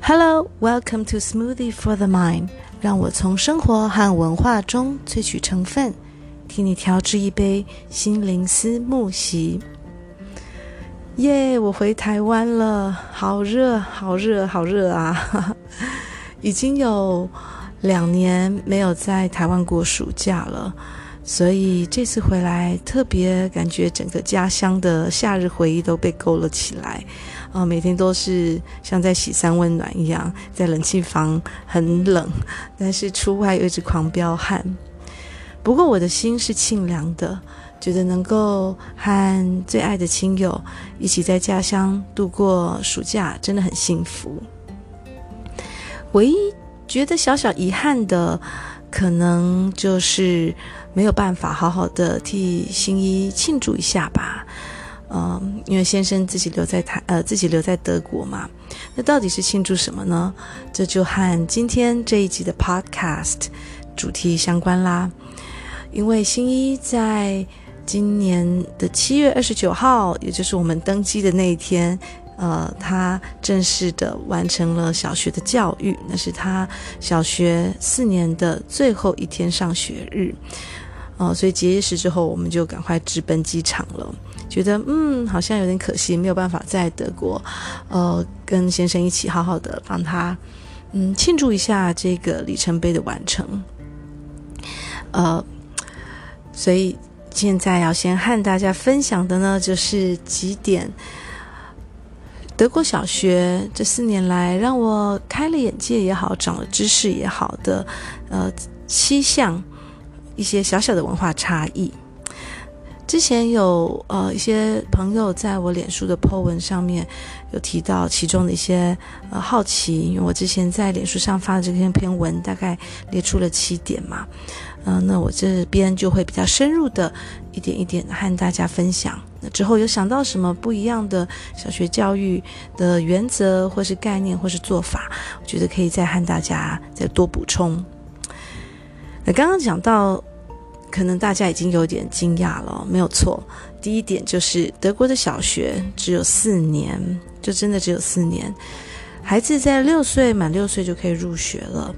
Hello, welcome to Smoothie for the Mind。让我从生活和文化中萃取成分，替你调制一杯心灵思慕昔。耶！我回台湾了，好热，好热，好热啊！已经有两年没有在台湾过暑假了。所以这次回来，特别感觉整个家乡的夏日回忆都被勾了起来，啊，每天都是像在洗三温暖一样，在冷气房很冷，但是出外又一直狂飙汗。不过我的心是清凉的，觉得能够和最爱的亲友一起在家乡度过暑假，真的很幸福。唯一觉得小小遗憾的，可能就是。没有办法好好的替新一庆祝一下吧，嗯，因为先生自己留在台，呃，自己留在德国嘛。那到底是庆祝什么呢？这就和今天这一集的 Podcast 主题相关啦。因为新一在今年的七月二十九号，也就是我们登机的那一天，呃，他正式的完成了小学的教育，那是他小学四年的最后一天上学日。哦，所以结业式之后，我们就赶快直奔机场了。觉得嗯，好像有点可惜，没有办法在德国，呃，跟先生一起好好的帮他，嗯，庆祝一下这个里程碑的完成。呃，所以现在要先和大家分享的呢，就是几点德国小学这四年来让我开了眼界也好，长了知识也好的，呃，七项。一些小小的文化差异。之前有呃一些朋友在我脸书的 po 文上面有提到其中的一些呃好奇，因为我之前在脸书上发的这篇篇文大概列出了七点嘛，嗯、那我这边就会比较深入的一点一点的和大家分享。那之后有想到什么不一样的小学教育的原则或是概念或是做法，我觉得可以再和大家再多补充。那刚刚讲到。可能大家已经有点惊讶了，没有错。第一点就是德国的小学只有四年，就真的只有四年。孩子在六岁满六岁就可以入学了。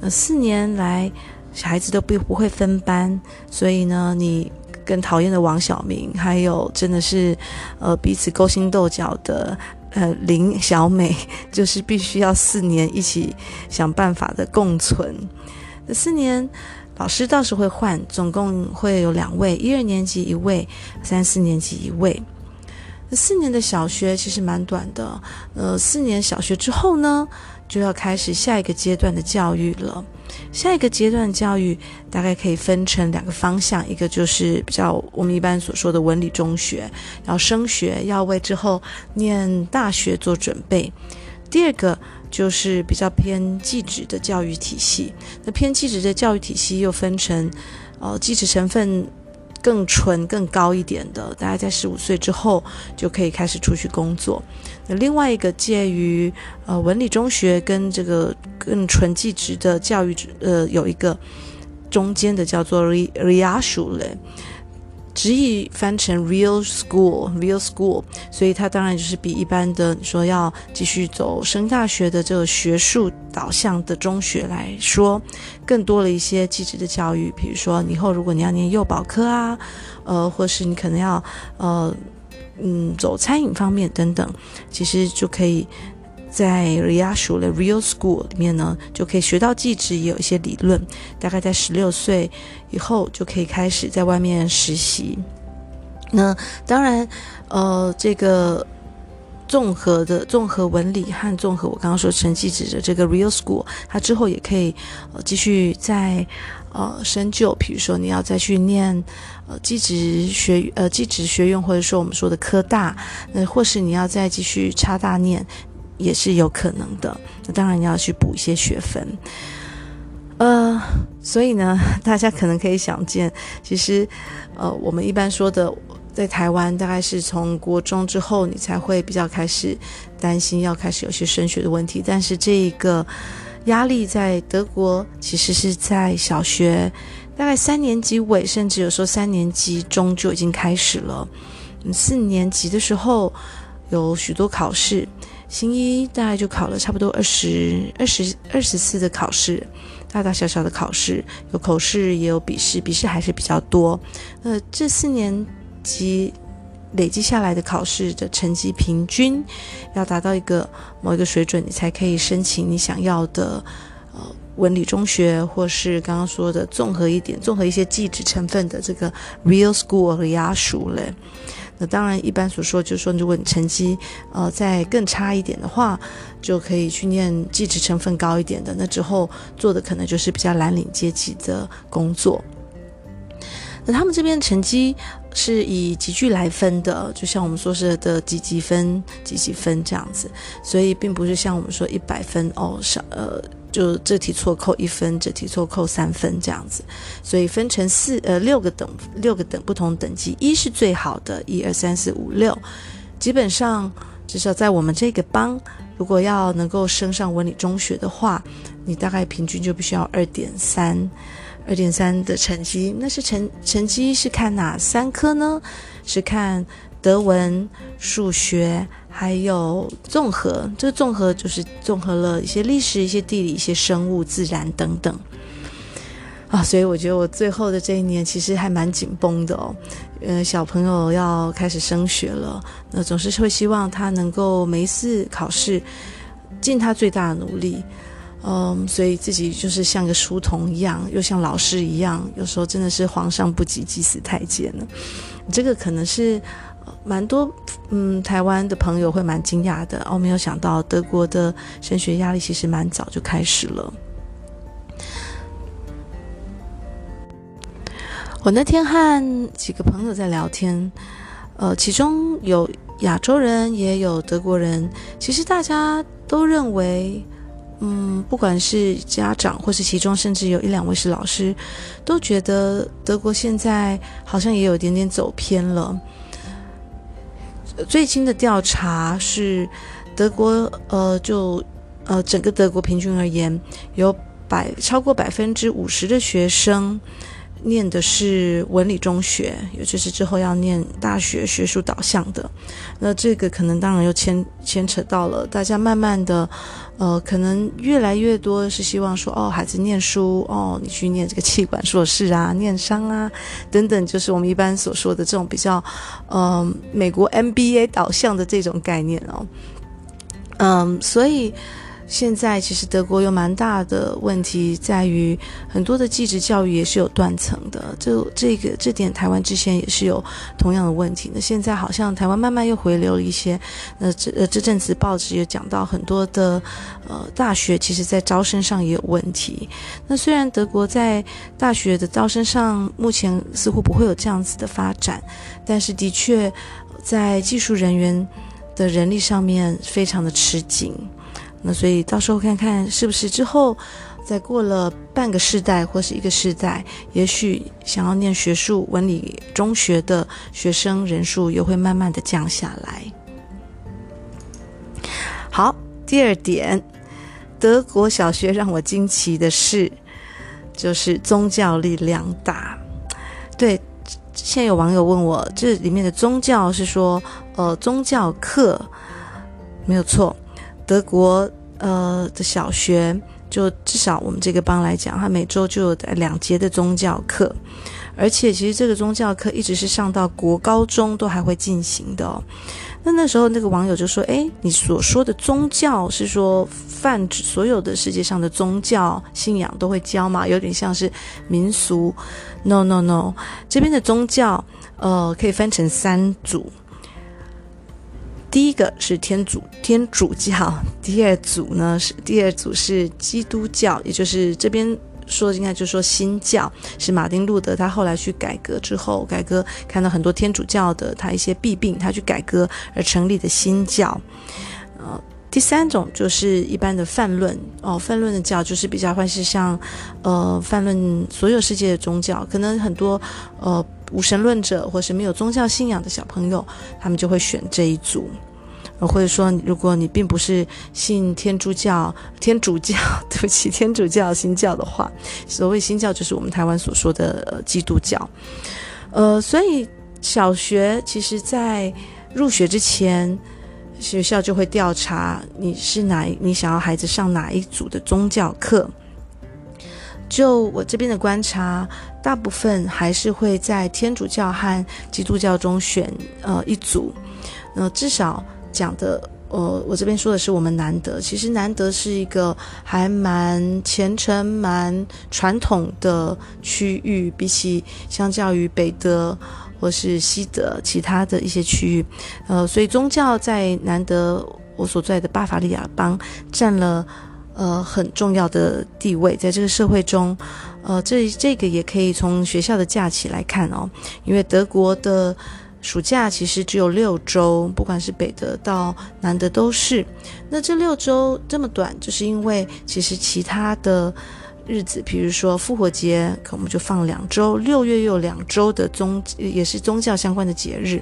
那四年来，小孩子都不不会分班，所以呢，你跟讨厌的王晓明，还有真的是呃彼此勾心斗角的呃林小美，就是必须要四年一起想办法的共存。那四年。老师倒是会换，总共会有两位，一二年级一位，三四年级一位。四年的小学其实蛮短的，呃，四年小学之后呢，就要开始下一个阶段的教育了。下一个阶段教育大概可以分成两个方向，一个就是比较我们一般所说的文理中学，要升学，要为之后念大学做准备。第二个。就是比较偏技职的教育体系，那偏技职的教育体系又分成，呃，技职成分更纯、更高一点的，大概在十五岁之后就可以开始出去工作。那另外一个介于呃文理中学跟这个更纯技职的教育，呃，有一个中间的叫做 Realschule。直译翻成 real school，real school，所以它当然就是比一般的你说要继续走升大学的这个学术导向的中学来说，更多了一些积极的教育，比如说以后如果你要念幼保科啊，呃，或是你可能要呃嗯走餐饮方面等等，其实就可以。在 Realschule Real School 里面呢，就可以学到技职，也有一些理论。大概在十六岁以后，就可以开始在外面实习。那当然，呃，这个综合的综合文理和综合我刚刚说成绩职的这个 Real School，它之后也可以呃继续在呃深究，比如说你要再去念呃技职学呃技职学院，或者说我们说的科大，那或是你要再继续插大念。也是有可能的，那当然要去补一些学分，呃，所以呢，大家可能可以想见，其实，呃，我们一般说的，在台湾大概是从国中之后，你才会比较开始担心要开始有些升学的问题，但是这一个压力在德国其实是在小学大概三年级尾，甚至有时候三年级中就已经开始了，四年级的时候有许多考试。行医大概就考了差不多二十二十二十次的考试，大大小小的考试，有口试也有笔试，笔试还是比较多。呃，这四年级累积下来的考试的成绩平均要达到一个某一个水准，你才可以申请你想要的呃文理中学，或是刚刚说的综合一点、综合一些技职成分的这个 real school 和雅数嘞。那当然，一般所说就是说，如果你成绩呃再更差一点的话，就可以去念技职成分高一点的。那之后做的可能就是比较蓝领阶级的工作。那他们这边成绩是以级距来分的，就像我们说是的几几分、几几分这样子，所以并不是像我们说一百分哦，少呃。就这题错扣一分，这题错扣三分这样子，所以分成四呃六个等六个等不同等级，一是最好的，一二三四五六，基本上至少在我们这个班，如果要能够升上文理中学的话，你大概平均就必须要二点三，二点三的成绩。那是成成绩是看哪三科呢？是看德文、数学。还有综合，这个综合就是综合了一些历史、一些地理、一些生物、自然等等啊，所以我觉得我最后的这一年其实还蛮紧绷的哦。呃，小朋友要开始升学了，那总是会希望他能够每一次考试尽他最大的努力，嗯，所以自己就是像个书童一样，又像老师一样，有时候真的是皇上不急急死太监了。这个可能是。蛮多，嗯，台湾的朋友会蛮惊讶的哦，没有想到德国的升学压力其实蛮早就开始了。我那天和几个朋友在聊天，呃，其中有亚洲人，也有德国人。其实大家都认为，嗯，不管是家长，或是其中甚至有一两位是老师，都觉得德国现在好像也有点点走偏了。最新的调查是，德国呃，就呃，整个德国平均而言，有百超过百分之五十的学生念的是文理中学，也就是之后要念大学学术导向的。那这个可能当然又牵牵扯到了大家慢慢的。呃，可能越来越多是希望说，哦，孩子念书，哦，你去念这个气管硕士啊，念商啊，等等，就是我们一般所说的这种比较，嗯、美国 MBA 导向的这种概念哦，嗯，所以。现在其实德国有蛮大的问题，在于很多的技职教育也是有断层的。就这个这点，台湾之前也是有同样的问题。那现在好像台湾慢慢又回流了一些。那这呃这阵子报纸也讲到很多的呃大学，其实在招生上也有问题。那虽然德国在大学的招生上目前似乎不会有这样子的发展，但是的确在技术人员的人力上面非常的吃紧。那所以到时候看看是不是之后，再过了半个世代或是一个世代，也许想要念学术文理中学的学生人数又会慢慢的降下来。好，第二点，德国小学让我惊奇的是，就是宗教力量大。对，现在有网友问我，这里面的宗教是说，呃，宗教课没有错。德国呃的小学，就至少我们这个帮来讲，它每周就有两节的宗教课，而且其实这个宗教课一直是上到国高中都还会进行的哦。那那时候那个网友就说：“诶，你所说的宗教是说泛指所有的世界上的宗教信仰都会教吗？有点像是民俗？No No No，这边的宗教呃可以分成三组。”第一个是天主天主教，第二组呢是第二组是基督教，也就是这边说应该就是说新教，是马丁路德他后来去改革之后，改革看到很多天主教的他一些弊病，他去改革而成立的新教。呃，第三种就是一般的泛论哦，泛论的教就是比较会是像呃泛论所有世界的宗教，可能很多呃。无神论者或是没有宗教信仰的小朋友，他们就会选这一组，或者说，如果你并不是信天主教、天主教，对不起，天主教新教的话，所谓新教就是我们台湾所说的基督教。呃，所以小学其实在入学之前，学校就会调查你是哪，你想要孩子上哪一组的宗教课。就我这边的观察，大部分还是会在天主教和基督教中选呃一组。那，至少讲的，呃，我这边说的是我们南德。其实南德是一个还蛮虔诚、蛮传统的区域，比起相较于北德或是西德其他的一些区域，呃，所以宗教在南德我所在的巴伐利亚邦占了。呃，很重要的地位，在这个社会中，呃，这这个也可以从学校的假期来看哦，因为德国的暑假其实只有六周，不管是北德到南德都是。那这六周这么短，就是因为其实其他的日子，比如说复活节，可我们就放两周，六月又有两周的宗，也是宗教相关的节日，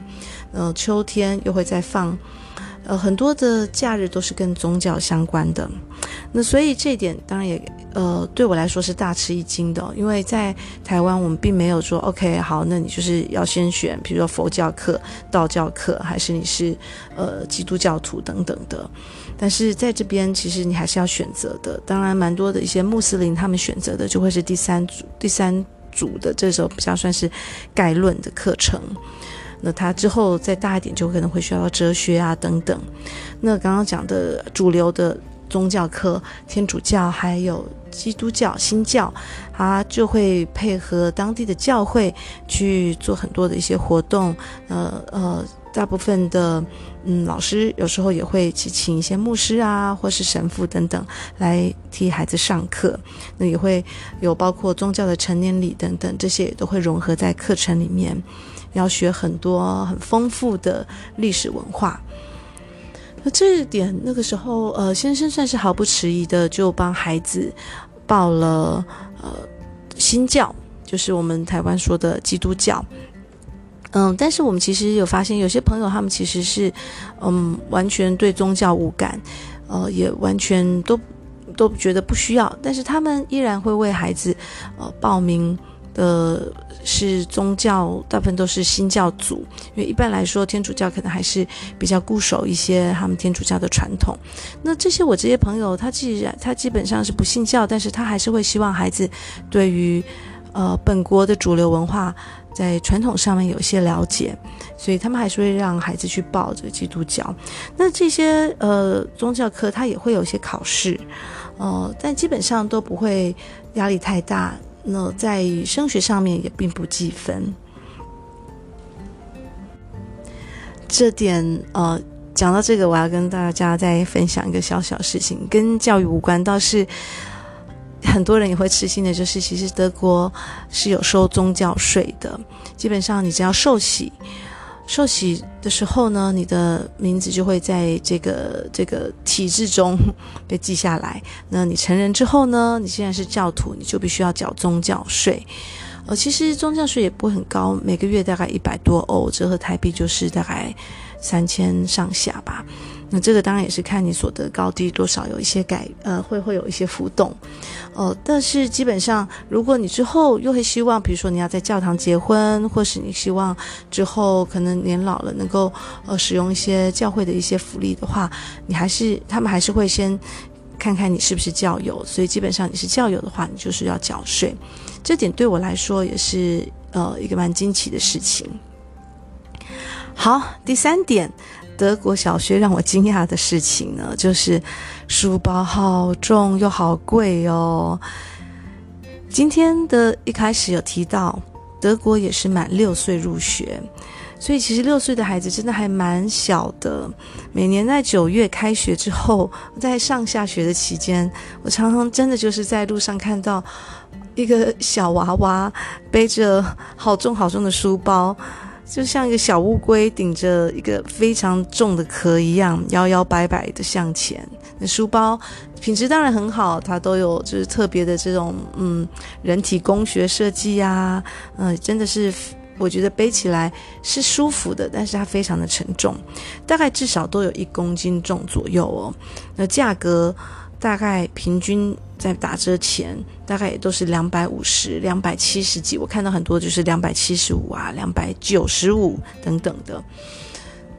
呃，秋天又会再放。呃，很多的假日都是跟宗教相关的，那所以这一点当然也呃对我来说是大吃一惊的，因为在台湾我们并没有说 OK 好，那你就是要先选，比如说佛教课、道教课，还是你是呃基督教徒等等的，但是在这边其实你还是要选择的。当然，蛮多的一些穆斯林他们选择的就会是第三组、第三组的，这时候比较算是概论的课程。那他之后再大一点，就可能会需要哲学啊等等。那刚刚讲的主流的宗教课，天主教还有基督教、新教，他就会配合当地的教会去做很多的一些活动。呃呃，大部分的嗯老师有时候也会去请一些牧师啊，或是神父等等来替孩子上课。那也会有包括宗教的成年礼等等，这些也都会融合在课程里面。要学很多很丰富的历史文化，那这一点那个时候，呃，先生算是毫不迟疑的就帮孩子报了呃新教，就是我们台湾说的基督教。嗯，但是我们其实有发现，有些朋友他们其实是嗯完全对宗教无感，呃，也完全都都觉得不需要，但是他们依然会为孩子呃报名。的是宗教，大部分都是新教组，因为一般来说天主教可能还是比较固守一些他们天主教的传统。那这些我这些朋友，他既然他基本上是不信教，但是他还是会希望孩子对于呃本国的主流文化在传统上面有一些了解，所以他们还是会让孩子去报这个基督教。那这些呃宗教课，他也会有一些考试，呃，但基本上都不会压力太大。那在升学上面也并不计分，这点呃，讲到这个，我要跟大家再分享一个小小事情，跟教育无关，倒是很多人也会吃惊的，就是其实德国是有收宗教税的，基本上你只要受洗。受洗的时候呢，你的名字就会在这个这个体制中被记下来。那你成人之后呢，你现在是教徒，你就必须要缴宗教税。呃，其实宗教税也不会很高，每个月大概一百多欧，折合台币就是大概三千上下吧。那这个当然也是看你所得高低多少有一些改，呃，会会有一些浮动，呃，但是基本上，如果你之后又会希望，比如说你要在教堂结婚，或是你希望之后可能年老了能够呃使用一些教会的一些福利的话，你还是他们还是会先看看你是不是教友，所以基本上你是教友的话，你就是要缴税，这点对我来说也是呃一个蛮惊奇的事情。好，第三点。德国小学让我惊讶的事情呢，就是书包好重又好贵哦。今天的一开始有提到，德国也是满六岁入学，所以其实六岁的孩子真的还蛮小的。每年在九月开学之后，在上下学的期间，我常常真的就是在路上看到一个小娃娃背着好重好重的书包。就像一个小乌龟顶着一个非常重的壳一样，摇摇摆摆的向前。那书包品质当然很好，它都有就是特别的这种嗯人体工学设计呀，嗯、真的是我觉得背起来是舒服的，但是它非常的沉重，大概至少都有一公斤重左右哦。那价格大概平均。在打折前，大概也都是两百五十、两百七十几。我看到很多就是两百七十五啊、两百九十五等等的。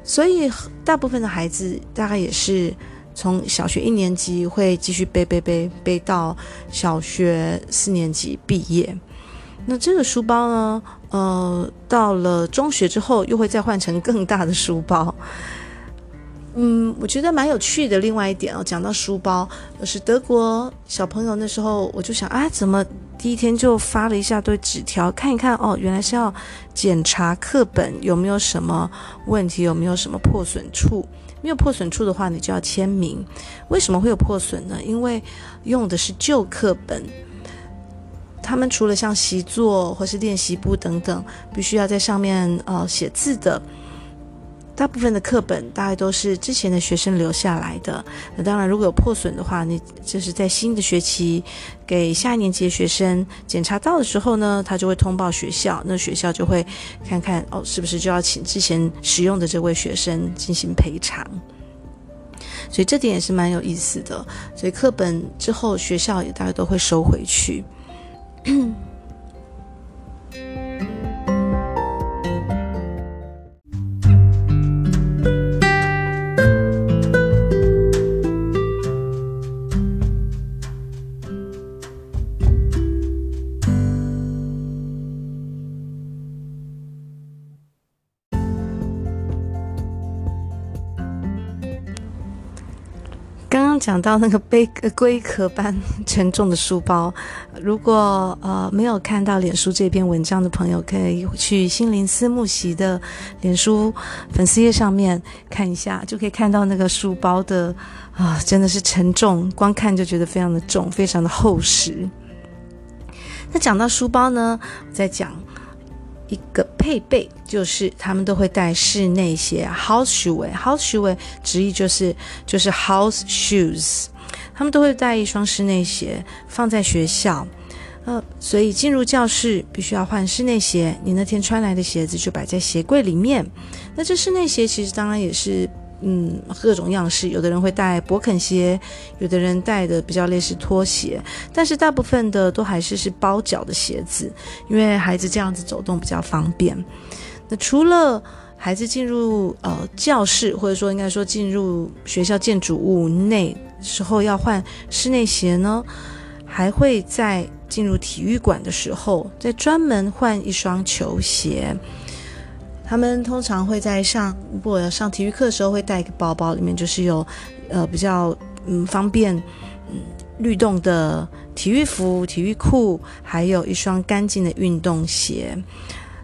所以大部分的孩子大概也是从小学一年级会继续背背背背到小学四年级毕业。那这个书包呢，呃，到了中学之后又会再换成更大的书包。嗯，我觉得蛮有趣的。另外一点哦，讲到书包，就是德国小朋友那时候，我就想啊，怎么第一天就发了一下堆纸条，看一看哦，原来是要检查课本有没有什么问题，有没有什么破损处。没有破损处的话，你就要签名。为什么会有破损呢？因为用的是旧课本，他们除了像习作或是练习簿等等，必须要在上面呃写字的。大部分的课本大概都是之前的学生留下来的。那当然，如果有破损的话，你就是在新的学期给下一年级的学生检查到的时候呢，他就会通报学校，那学校就会看看哦，是不是就要请之前使用的这位学生进行赔偿。所以这点也是蛮有意思的。所以课本之后学校也大概都会收回去。讲到那个背龟壳般沉重的书包，如果呃没有看到脸书这篇文章的朋友，可以去心灵思慕席的脸书粉丝页上面看一下，就可以看到那个书包的啊、真的是沉重，光看就觉得非常的重，非常的厚实。那讲到书包呢，我再讲。一个配备就是他们都会带室内鞋，house shoe，house shoe，直译就是就是 house shoes，他们都会带一双室内鞋放在学校，呃，所以进入教室必须要换室内鞋，你那天穿来的鞋子就摆在鞋柜里面。那这室内鞋其实当然也是。嗯，各种样式，有的人会带勃肯鞋，有的人带的比较类似拖鞋，但是大部分的都还是是包脚的鞋子，因为孩子这样子走动比较方便。那除了孩子进入呃教室，或者说应该说进入学校建筑物内时候要换室内鞋呢，还会在进入体育馆的时候再专门换一双球鞋。他们通常会在上，如果要上体育课的时候，会带一个包包，里面就是有，呃，比较嗯方便嗯律动的体育服、体育裤，还有一双干净的运动鞋。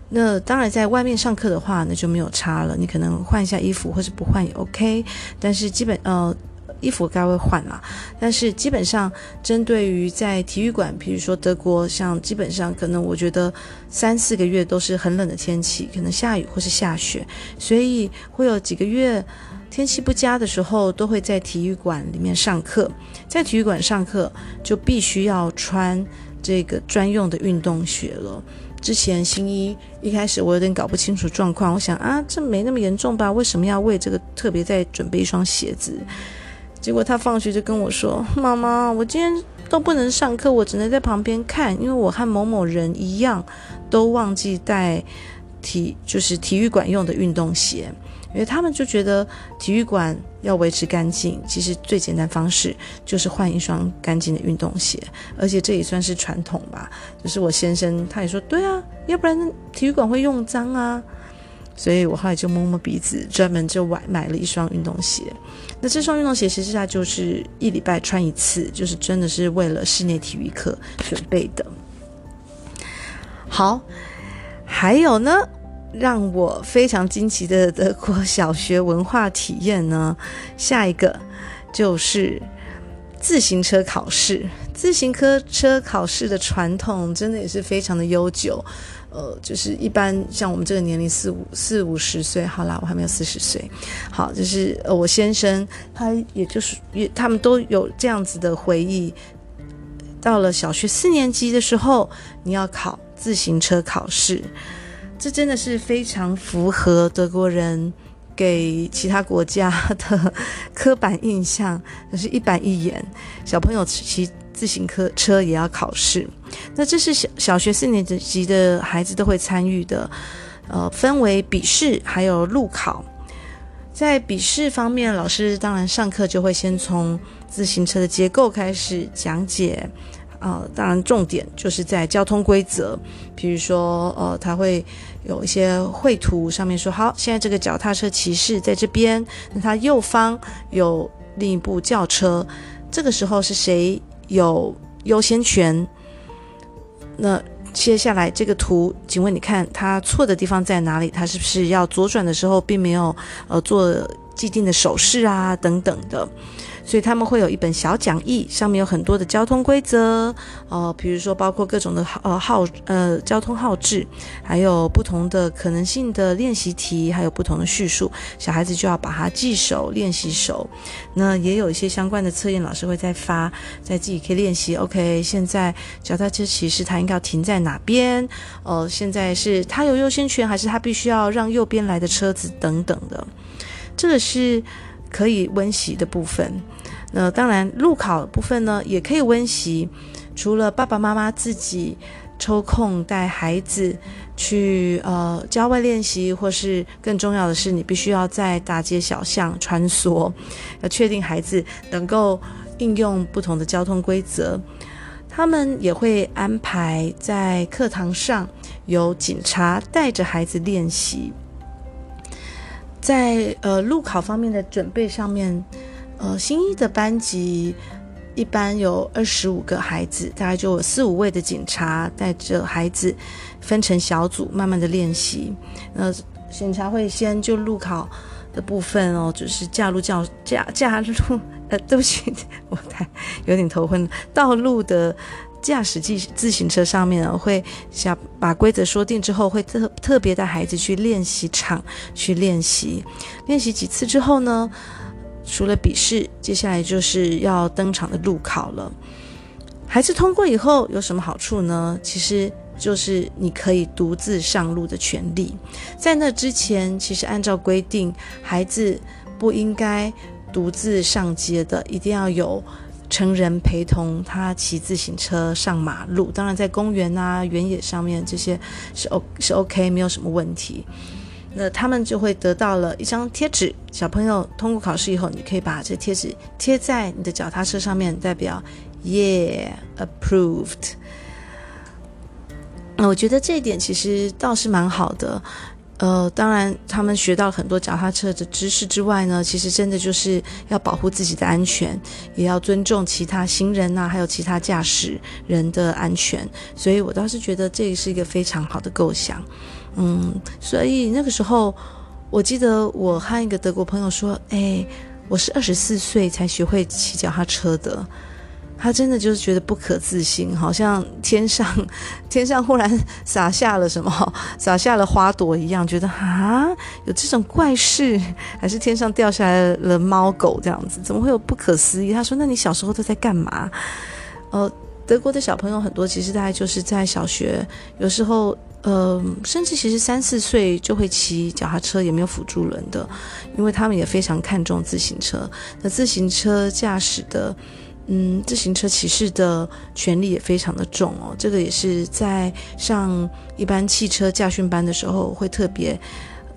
那当然，在外面上课的话，那就没有差了，你可能换一下衣服，或是不换也 OK。但是基本呃。衣服该会换啦，但是基本上针对于在体育馆，比如说德国，像基本上可能我觉得三四个月都是很冷的天气，可能下雨或是下雪，所以会有几个月天气不佳的时候，都会在体育馆里面上课。在体育馆上课就必须要穿这个专用的运动鞋了。之前新一一开始我有点搞不清楚状况，我想啊，这没那么严重吧？为什么要为这个特别再准备一双鞋子？结果他放学就跟我说：“妈妈，我今天都不能上课，我只能在旁边看，因为我和某某人一样，都忘记带体就是体育馆用的运动鞋。因为他们就觉得体育馆要维持干净，其实最简单方式就是换一双干净的运动鞋，而且这也算是传统吧。就是我先生他也说，对啊，要不然体育馆会用脏啊。”所以我后来就摸摸鼻子，专门就买买了一双运动鞋。那这双运动鞋其实它就是一礼拜穿一次，就是真的是为了室内体育课准备的。好，还有呢，让我非常惊奇的德国小学文化体验呢，下一个就是自行车考试。自行车考试的传统真的也是非常的悠久。呃，就是一般像我们这个年龄四五四五十岁，好啦，我还没有四十岁。好，就是呃，我先生他也就是也他们都有这样子的回忆。到了小学四年级的时候，你要考自行车考试，这真的是非常符合德国人给其他国家的 刻板印象，就是一板一眼，小朋友骑。自行车车也要考试，那这是小小学四年级的孩子都会参与的，呃，分为笔试还有路考。在笔试方面，老师当然上课就会先从自行车的结构开始讲解，呃，当然重点就是在交通规则，比如说，呃，他会有一些绘图，上面说，好，现在这个脚踏车骑士在这边，那他右方有另一部轿车，这个时候是谁有优先权？那接下来这个图，请问你看它错的地方在哪里？它是不是要左转的时候并没有呃做既定的手势啊等等的？所以他们会有一本小讲义，上面有很多的交通规则，呃，比如说包括各种的呃号呃交通号志，还有不同的可能性的练习题，还有不同的叙述，小孩子就要把它记熟练习熟。那也有一些相关的测验，老师会再发，在自己可以练习。OK，现在脚踏车骑士他应该要停在哪边？呃，现在是他有优先权，还是他必须要让右边来的车子等等的？这个是可以温习的部分。那当然，路考部分呢，也可以温习。除了爸爸妈妈自己抽空带孩子去呃郊外练习，或是更重要的是，你必须要在大街小巷穿梭，要确定孩子能够应用不同的交通规则。他们也会安排在课堂上由警察带着孩子练习。在呃路考方面的准备上面。呃，新一的班级一般有二十五个孩子，大概就有四五位的警察带着孩子分成小组，慢慢的练习。呃，警察会先就路考的部分哦，就是驾路教驾驾路，呃，对不起，我太有点头昏了。道路的驾驶自自行车上面呢，会想把规则说定之后，会特特别带孩子去练习场去练习，练习几次之后呢，除了笔试，接下来就是要登场的路考了。孩子通过以后有什么好处呢？其实就是你可以独自上路的权利。在那之前，其实按照规定，孩子不应该独自上街的，一定要有成人陪同他骑自行车上马路。当然，在公园啊、原野上面这些是 O 是 OK，没有什么问题。那他们就会得到了一张贴纸。小朋友通过考试以后，你可以把这贴纸贴在你的脚踏车上面，代表 Yeah approved。那我觉得这一点其实倒是蛮好的。呃，当然他们学到很多脚踏车的知识之外呢，其实真的就是要保护自己的安全，也要尊重其他行人呐、还有其他驾驶人的安全。所以我倒是觉得这是一个非常好的构想。嗯，所以那个时候，我记得我和一个德国朋友说：“哎，我是二十四岁才学会骑脚踏车的。”他真的就是觉得不可置信，好像天上天上忽然洒下了什么，洒下了花朵一样，觉得啊，有这种怪事，还是天上掉下来了猫狗这样子？怎么会有不可思议？他说：“那你小时候都在干嘛？”呃，德国的小朋友很多，其实大概就是在小学，有时候。呃，甚至其实三四岁就会骑脚踏车，也没有辅助轮的，因为他们也非常看重自行车。那自行车驾驶的，嗯，自行车骑士的权利也非常的重哦。这个也是在上一般汽车驾训班的时候会特别。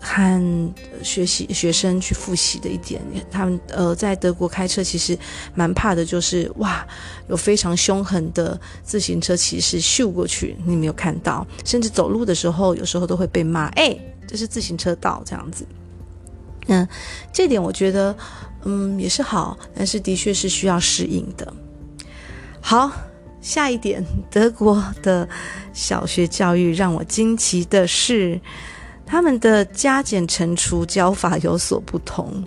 和学习学生去复习的一点，他们呃在德国开车其实蛮怕的，就是哇，有非常凶狠的自行车骑士秀过去，你没有看到，甚至走路的时候有时候都会被骂，哎，这是自行车道这样子。嗯，这点我觉得嗯也是好，但是的确是需要适应的。好，下一点，德国的小学教育让我惊奇的是。他们的加减乘除教法有所不同，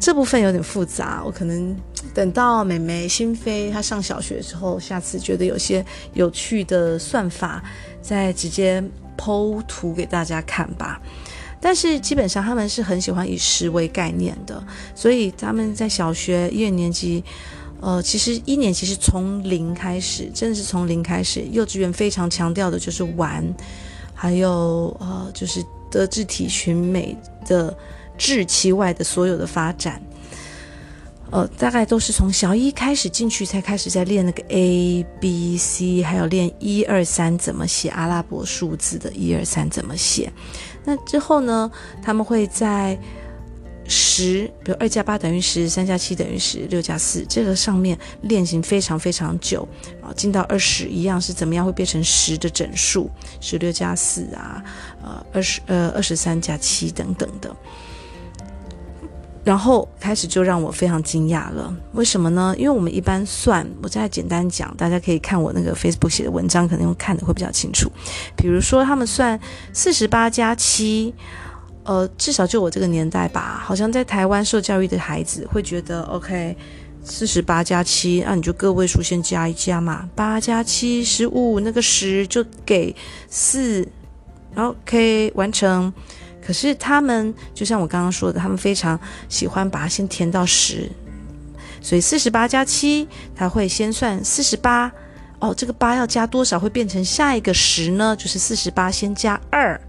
这部分有点复杂。我可能等到妹妹心飞她上小学之后，下次觉得有些有趣的算法，再直接剖图给大家看吧。但是基本上他们是很喜欢以食为概念的，所以他们在小学一二年级，呃，其实一年级是从零开始，真的是从零开始。幼稚园非常强调的就是玩。还有呃，就是德智体群美的智其外的所有的发展，呃，大概都是从小一开始进去才开始在练那个 A B C，还有练一二三怎么写阿拉伯数字的一二三怎么写。那之后呢，他们会在十，比如二加八等于十，三加七等于十，六加四，这个上面练习非常非常久啊，进到二十一样是怎么样会变成十的整数，十六加四啊，呃，二十呃二十三加七等等的，然后开始就让我非常惊讶了，为什么呢？因为我们一般算，我再简单讲，大家可以看我那个 Facebook 写的文章，可能会看的会比较清楚。比如说他们算四十八加七。呃，至少就我这个年代吧，好像在台湾受教育的孩子会觉得，OK，四十八加七，那你就个位数先加一加嘛，八加七十五，那个十就给四，OK，完成。可是他们就像我刚刚说的，他们非常喜欢把它先填到十，所以四十八加七，他会先算四十八，哦，这个八要加多少会变成下一个十呢？就是四十八先加二。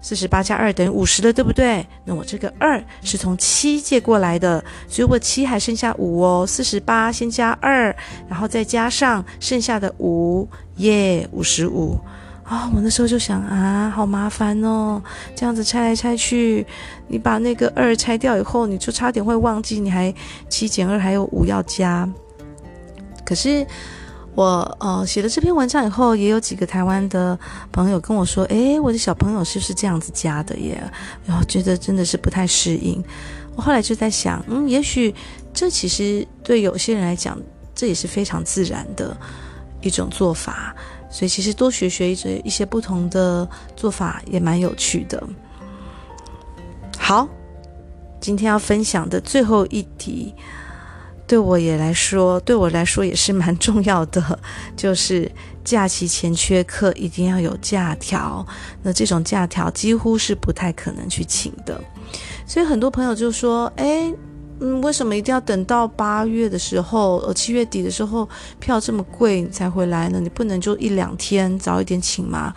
四十八加二等于五十了，对不对？那我这个二是从七借过来的，所以我七还剩下五哦。四十八先加二，然后再加上剩下的五，耶，五十五。啊，我那时候就想啊，好麻烦哦，这样子拆来拆去，你把那个二拆掉以后，你就差点会忘记，你还七减二还有五要加。可是。我呃写了这篇文章以后，也有几个台湾的朋友跟我说：“诶，我的小朋友是不是这样子加的耶？”然后觉得真的是不太适应。我后来就在想，嗯，也许这其实对有些人来讲，这也是非常自然的一种做法。所以其实多学学一些一些不同的做法也蛮有趣的。好，今天要分享的最后一题。对我也来说，对我来说也是蛮重要的，就是假期前缺课一定要有假条。那这种假条几乎是不太可能去请的，所以很多朋友就说：“诶。”嗯，为什么一定要等到八月的时候，呃，七月底的时候票这么贵你才回来呢？你不能就一两天早一点请吗？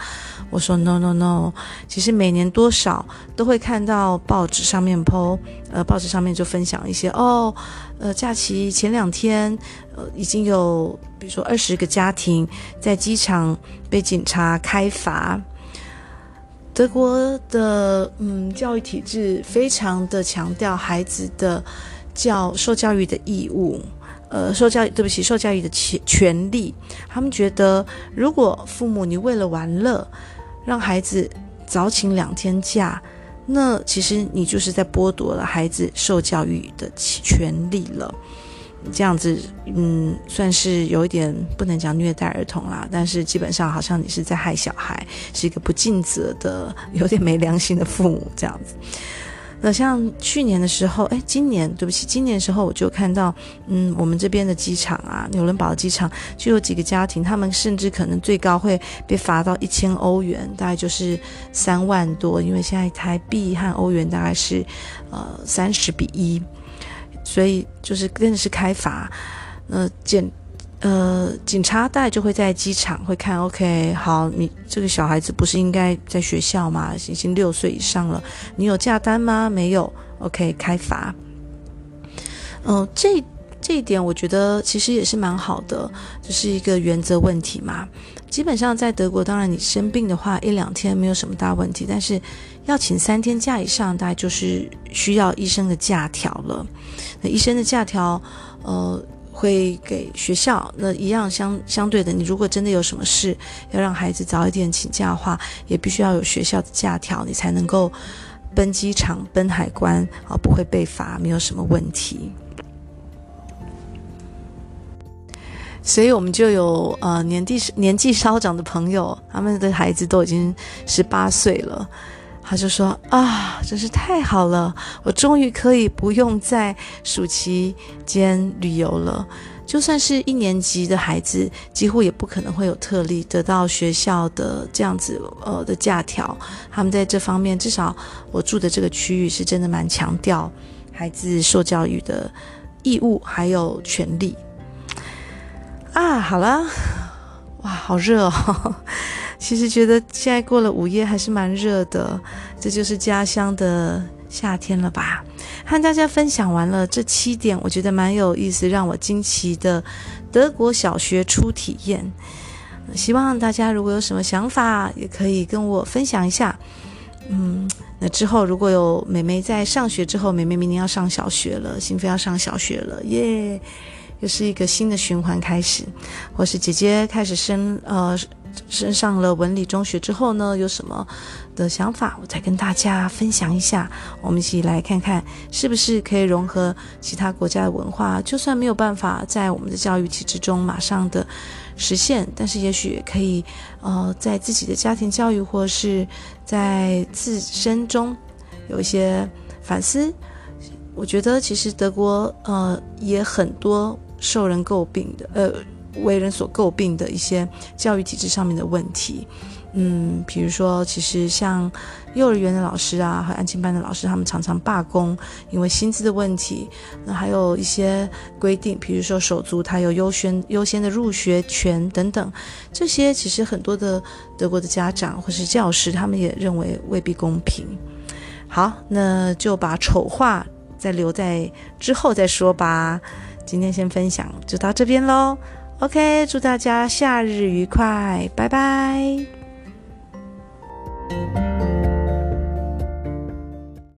我说 no no no，其实每年多少都会看到报纸上面 po，呃，报纸上面就分享一些哦，呃，假期前两天，呃，已经有比如说二十个家庭在机场被警察开罚。德国的嗯教育体制非常的强调孩子的教受教育的义务，呃，受教育对不起，受教育的权权利。他们觉得，如果父母你为了玩乐，让孩子早请两天假，那其实你就是在剥夺了孩子受教育的权利了。这样子，嗯，算是有一点不能讲虐待儿童啦，但是基本上好像你是在害小孩，是一个不尽责的、有点没良心的父母这样子。那像去年的时候，哎，今年对不起，今年的时候我就看到，嗯，我们这边的机场啊，纽伦堡的机场就有几个家庭，他们甚至可能最高会被罚到一千欧元，大概就是三万多，因为现在台币和欧元大概是呃三十比一。所以就是更是开罚，呃，检，呃，警察带就会在机场会看，OK，好，你这个小孩子不是应该在学校吗？已经六岁以上了，你有假单吗？没有，OK，开罚。嗯、呃，这这一点我觉得其实也是蛮好的，就是一个原则问题嘛。基本上在德国，当然你生病的话一两天没有什么大问题，但是要请三天假以上，大概就是需要医生的假条了。那医生的假条，呃，会给学校。那一样相相对的，你如果真的有什么事要让孩子早一点请假的话，也必须要有学校的假条，你才能够奔机场、奔海关啊，不会被罚，没有什么问题。所以我们就有呃年纪年纪稍长的朋友，他们的孩子都已经十八岁了，他就说啊，真是太好了，我终于可以不用在暑期间旅游了。就算是一年级的孩子，几乎也不可能会有特例得到学校的这样子呃的假条。他们在这方面，至少我住的这个区域是真的蛮强调孩子受教育的义务还有权利。啊，好了，哇，好热哦！其实觉得现在过了午夜还是蛮热的，这就是家乡的夏天了吧？和大家分享完了这七点，我觉得蛮有意思，让我惊奇的德国小学初体验。希望大家如果有什么想法，也可以跟我分享一下。嗯，那之后如果有妹妹在上学之后，妹妹明年要上小学了，心扉要上小学了，耶，又是一个新的循环开始，或是姐姐开始升呃升上了文理中学之后呢，有什么的想法，我再跟大家分享一下，我们一起来看看是不是可以融合其他国家的文化，就算没有办法在我们的教育体制中马上的实现，但是也许可以，呃，在自己的家庭教育或是在自身中有一些反思。我觉得其实德国呃也很多受人诟病的，呃，为人所诟病的一些教育体制上面的问题。嗯，比如说，其实像幼儿园的老师啊，和安亲班的老师，他们常常罢工，因为薪资的问题。那还有一些规定，比如说手足他有优先优先的入学权等等，这些其实很多的德国的家长或是教师，他们也认为未必公平。好，那就把丑话再留在之后再说吧。今天先分享就到这边喽。OK，祝大家夏日愉快，拜拜。